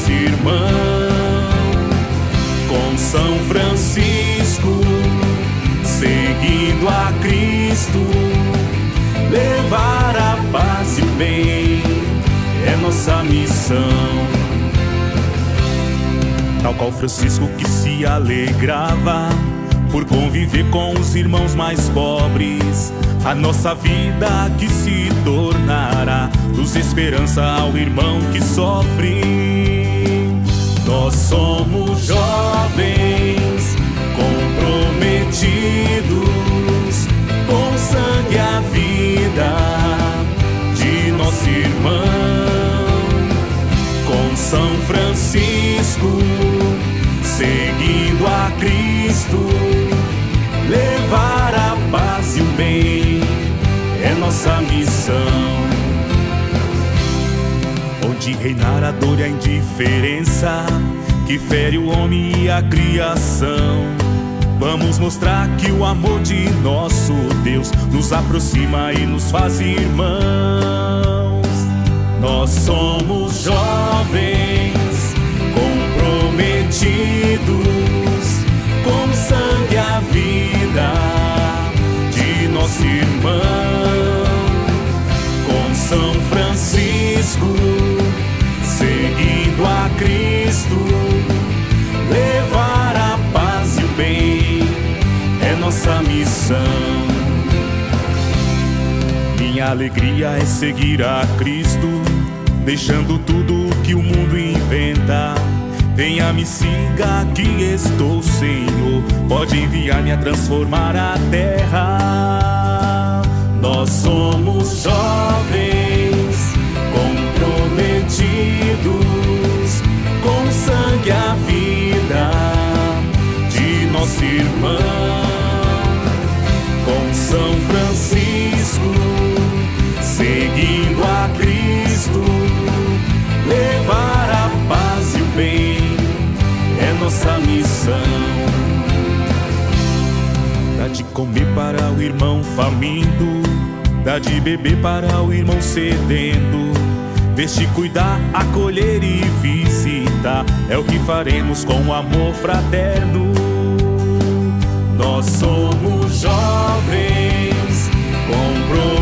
esse irmão com São Francisco, seguindo a Cristo, levar a paz e bem é nossa missão. Tal qual Francisco que se alegrava por conviver com os irmãos mais pobres, a nossa vida que se tornará luz e esperança ao irmão que sofre. Nós somos jovens comprometidos com sangue a vida de nosso irmão, com São Francisco, seguindo a Cristo levar a paz e o bem é nossa missão. Onde reinar a dor e a indiferença que fere o homem e a criação. Vamos mostrar que o amor de nosso Deus nos aproxima e nos faz irmãos. Nós somos jovens comprometidos com sangue a vida de nosso irmão, nossa missão. Minha alegria é seguir a Cristo, deixando tudo que o mundo inventa Venha me siga, que estou, Senhor. Pode enviar-me a transformar a terra. Nós somos jovens, comprometidos com sangue a vida de nosso irmão, São Francisco, seguindo a Cristo, levar a paz e o bem nossa missão. Dá de comer para o irmão faminto, dá de beber para o irmão sedento. Vestir, cuidar, acolher e visitar é o que faremos com amor fraterno. Nós somos jovens comprometidos